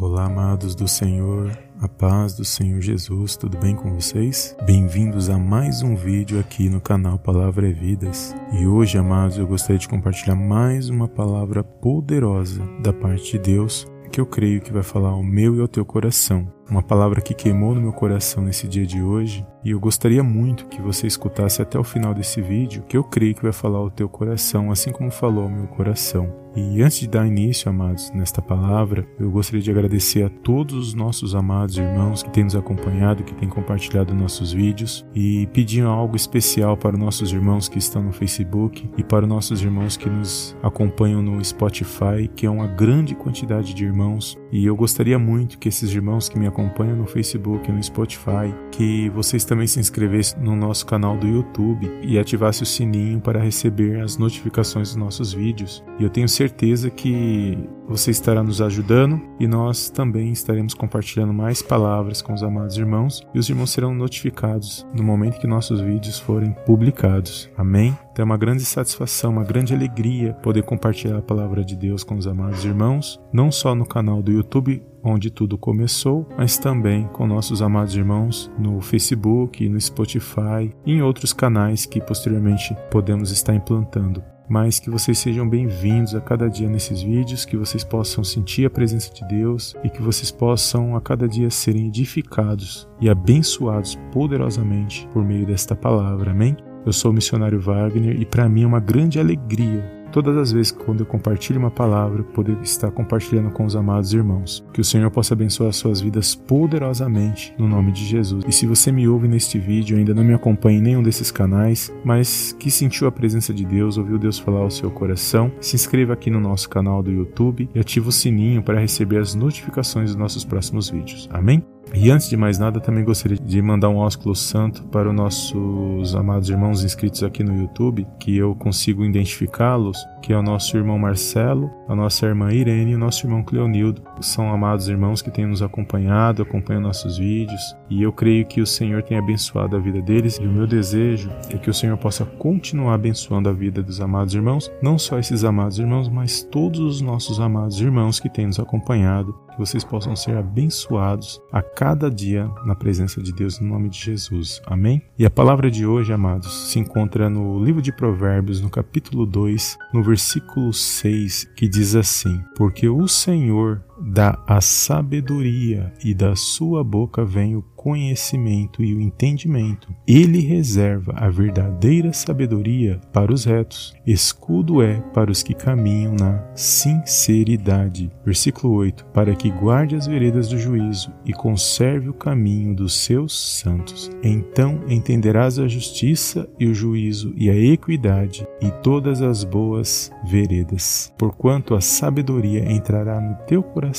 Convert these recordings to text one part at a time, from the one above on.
Olá, amados do Senhor, a paz do Senhor Jesus, tudo bem com vocês? Bem-vindos a mais um vídeo aqui no canal Palavra é Vidas. E hoje, amados, eu gostaria de compartilhar mais uma palavra poderosa da parte de Deus que eu creio que vai falar ao meu e ao teu coração. Uma palavra que queimou no meu coração nesse dia de hoje e eu gostaria muito que você escutasse até o final desse vídeo, que eu creio que vai falar ao teu coração, assim como falou ao meu coração. E antes de dar início, amados, nesta palavra, eu gostaria de agradecer a todos os nossos amados irmãos que têm nos acompanhado, que têm compartilhado nossos vídeos e pedir algo especial para os nossos irmãos que estão no Facebook e para os nossos irmãos que nos acompanham no Spotify, que é uma grande quantidade de irmãos. E eu gostaria muito que esses irmãos que me acompanham no Facebook no Spotify, que vocês também se inscrevessem no nosso canal do YouTube e ativasse o sininho para receber as notificações dos nossos vídeos. E eu tenho certeza que você estará nos ajudando e nós também estaremos compartilhando mais palavras com os amados irmãos e os irmãos serão notificados no momento que nossos vídeos forem publicados. Amém? Então é uma grande satisfação, uma grande alegria poder compartilhar a palavra de Deus com os amados irmãos, não só no canal do YouTube onde tudo começou, mas também com nossos amados irmãos no Facebook, no Spotify e em outros canais que posteriormente podemos estar implantando mas que vocês sejam bem-vindos a cada dia nesses vídeos, que vocês possam sentir a presença de Deus e que vocês possam a cada dia serem edificados e abençoados poderosamente por meio desta palavra. Amém? Eu sou o missionário Wagner e para mim é uma grande alegria todas as vezes que quando eu compartilho uma palavra, poder estar compartilhando com os amados irmãos. Que o Senhor possa abençoar suas vidas poderosamente no nome de Jesus. E se você me ouve neste vídeo, ainda não me acompanha em nenhum desses canais, mas que sentiu a presença de Deus, ouviu Deus falar ao seu coração, se inscreva aqui no nosso canal do YouTube e ative o sininho para receber as notificações dos nossos próximos vídeos. Amém? E antes de mais nada, também gostaria de mandar um ósculo santo para os nossos amados irmãos inscritos aqui no YouTube, que eu consigo identificá-los, que é o nosso irmão Marcelo, a nossa irmã Irene e o nosso irmão Cleonildo. São amados irmãos que têm nos acompanhado, acompanham nossos vídeos, e eu creio que o Senhor tem abençoado a vida deles, e o meu desejo é que o Senhor possa continuar abençoando a vida dos amados irmãos, não só esses amados irmãos, mas todos os nossos amados irmãos que têm nos acompanhado, vocês possam ser abençoados a cada dia na presença de Deus, no nome de Jesus. Amém? E a palavra de hoje, amados, se encontra no livro de Provérbios, no capítulo 2, no versículo 6, que diz assim: Porque o Senhor dá a sabedoria e da sua boca vem o conhecimento e o entendimento. Ele reserva a verdadeira sabedoria para os retos, escudo é para os que caminham na sinceridade. Versículo 8: Para que guarde as veredas do juízo e conserve o caminho dos seus santos. Então entenderás a justiça e o juízo e a equidade e todas as boas veredas. Porquanto a sabedoria entrará no teu coração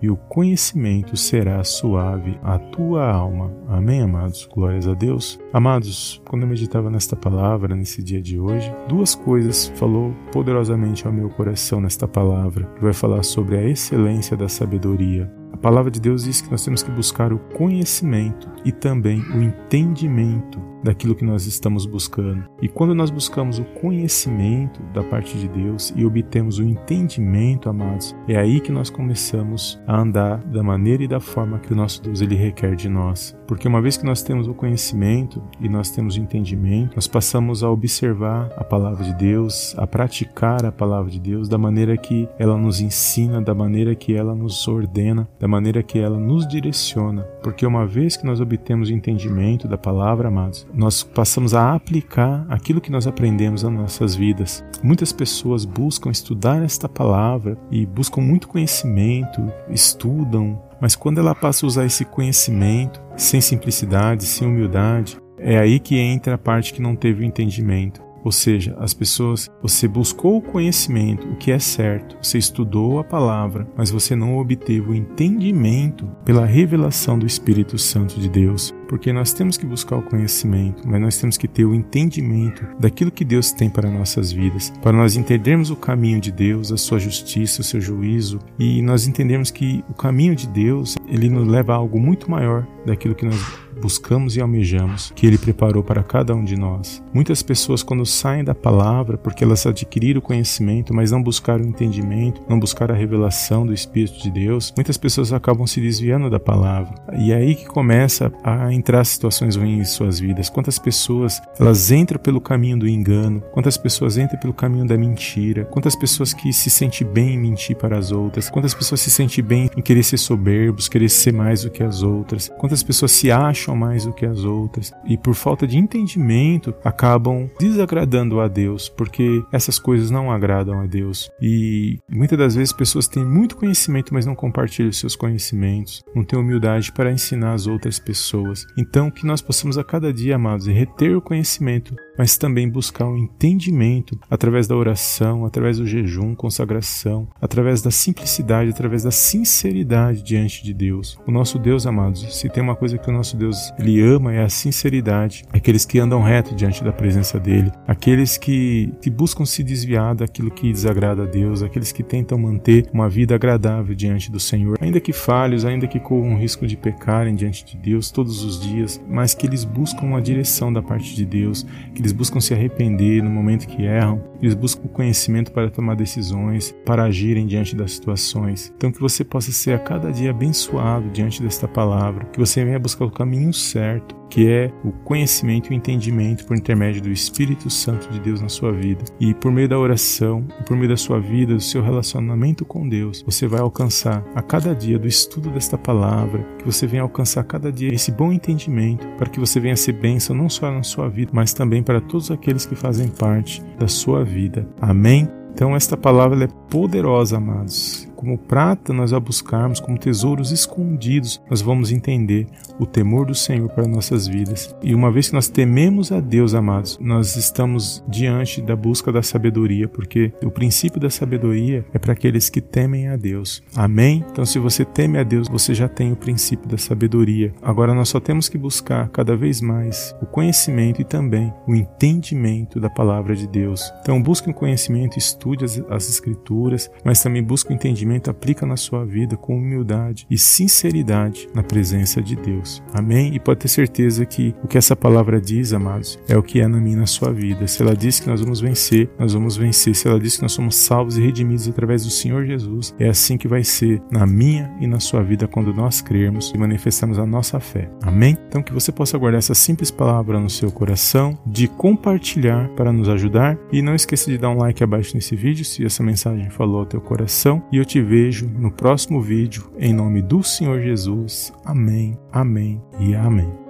e o conhecimento será suave à tua alma. Amém, amados? Glórias a Deus. Amados, quando eu meditava nesta palavra, nesse dia de hoje, duas coisas falou poderosamente ao meu coração nesta palavra, que vai falar sobre a excelência da sabedoria. A palavra de Deus diz que nós temos que buscar o conhecimento e também o entendimento daquilo que nós estamos buscando. E quando nós buscamos o conhecimento da parte de Deus e obtemos o entendimento, amados, é aí que nós começamos a andar da maneira e da forma que o nosso Deus ele requer de nós. Porque uma vez que nós temos o conhecimento e nós temos o entendimento, nós passamos a observar a palavra de Deus, a praticar a palavra de Deus da maneira que ela nos ensina, da maneira que ela nos ordena, da maneira que ela nos direciona. Porque uma vez que nós obtemos o entendimento da palavra, amados, nós passamos a aplicar aquilo que nós aprendemos nas nossas vidas. Muitas pessoas buscam estudar esta palavra e buscam muito conhecimento, estudam, mas quando ela passa a usar esse conhecimento sem simplicidade, sem humildade, é aí que entra a parte que não teve o entendimento. Ou seja, as pessoas, você buscou o conhecimento, o que é certo, você estudou a palavra, mas você não obteve o entendimento pela revelação do Espírito Santo de Deus. Porque nós temos que buscar o conhecimento, mas nós temos que ter o entendimento daquilo que Deus tem para nossas vidas, para nós entendermos o caminho de Deus, a sua justiça, o seu juízo, e nós entendermos que o caminho de Deus, ele nos leva a algo muito maior daquilo que nós buscamos e almejamos, que Ele preparou para cada um de nós. Muitas pessoas, quando saem da palavra, porque elas adquiriram o conhecimento, mas não buscaram o entendimento, não buscaram a revelação do Espírito de Deus, muitas pessoas acabam se desviando da palavra. E é aí que começa a entrar situações ruins em suas vidas. Quantas pessoas elas entram pelo caminho do engano, quantas pessoas entram pelo caminho da mentira, quantas pessoas que se sentem bem em mentir para as outras, quantas pessoas se sentem bem em querer ser soberbos, querer ser mais do que as outras, quantas pessoas se acham mais do que as outras e por falta de entendimento acabam desagradando a Deus, porque essas coisas não agradam a Deus. E muitas das vezes pessoas têm muito conhecimento, mas não compartilham seus conhecimentos, não têm humildade para ensinar as outras pessoas. Então, que nós possamos a cada dia, amados, reter o conhecimento, mas também buscar o entendimento através da oração, através do jejum, consagração, através da simplicidade, através da sinceridade diante de Deus. O nosso Deus, amados, se tem uma coisa que o nosso Deus ele ama é a sinceridade. Aqueles que andam reto diante da presença dele, aqueles que, que buscam se desviar daquilo que desagrada a Deus, aqueles que tentam manter uma vida agradável diante do Senhor, ainda que falhos, ainda que corram o risco de pecarem diante de Deus todos os dias, mas que eles buscam uma direção da parte de Deus, que eles buscam se arrepender no momento que erram, eles buscam conhecimento para tomar decisões, para agirem diante das situações. Então que você possa ser a cada dia abençoado diante desta palavra, que você venha buscar o caminho certo, que é o conhecimento e o entendimento por intermédio do Espírito Santo de Deus na sua vida. E por meio da oração, por meio da sua vida, do seu relacionamento com Deus, você vai alcançar a cada dia do estudo desta palavra, que você venha alcançar a cada dia esse bom entendimento, para que você venha ser bênção não só na sua vida, mas também para todos aqueles que fazem parte da sua vida. Amém? Então esta palavra é poderosa, amados como prata nós a buscarmos, como tesouros escondidos, nós vamos entender o temor do Senhor para nossas vidas. E uma vez que nós tememos a Deus, amados, nós estamos diante da busca da sabedoria, porque o princípio da sabedoria é para aqueles que temem a Deus. Amém? Então, se você teme a Deus, você já tem o princípio da sabedoria. Agora, nós só temos que buscar cada vez mais o conhecimento e também o entendimento da palavra de Deus. Então, busque o conhecimento, estude as, as Escrituras, mas também busque o entendimento conhecimento aplica na sua vida com humildade e sinceridade na presença de Deus. Amém? E pode ter certeza que o que essa palavra diz, amados, é o que é na minha na sua vida. Se ela diz que nós vamos vencer, nós vamos vencer. Se ela diz que nós somos salvos e redimidos através do Senhor Jesus, é assim que vai ser na minha e na sua vida quando nós crermos e manifestamos a nossa fé. Amém? Então que você possa guardar essa simples palavra no seu coração, de compartilhar para nos ajudar e não esqueça de dar um like abaixo nesse vídeo se essa mensagem falou ao teu coração e eu te vejo no próximo vídeo, em nome do Senhor Jesus. Amém, amém e amém.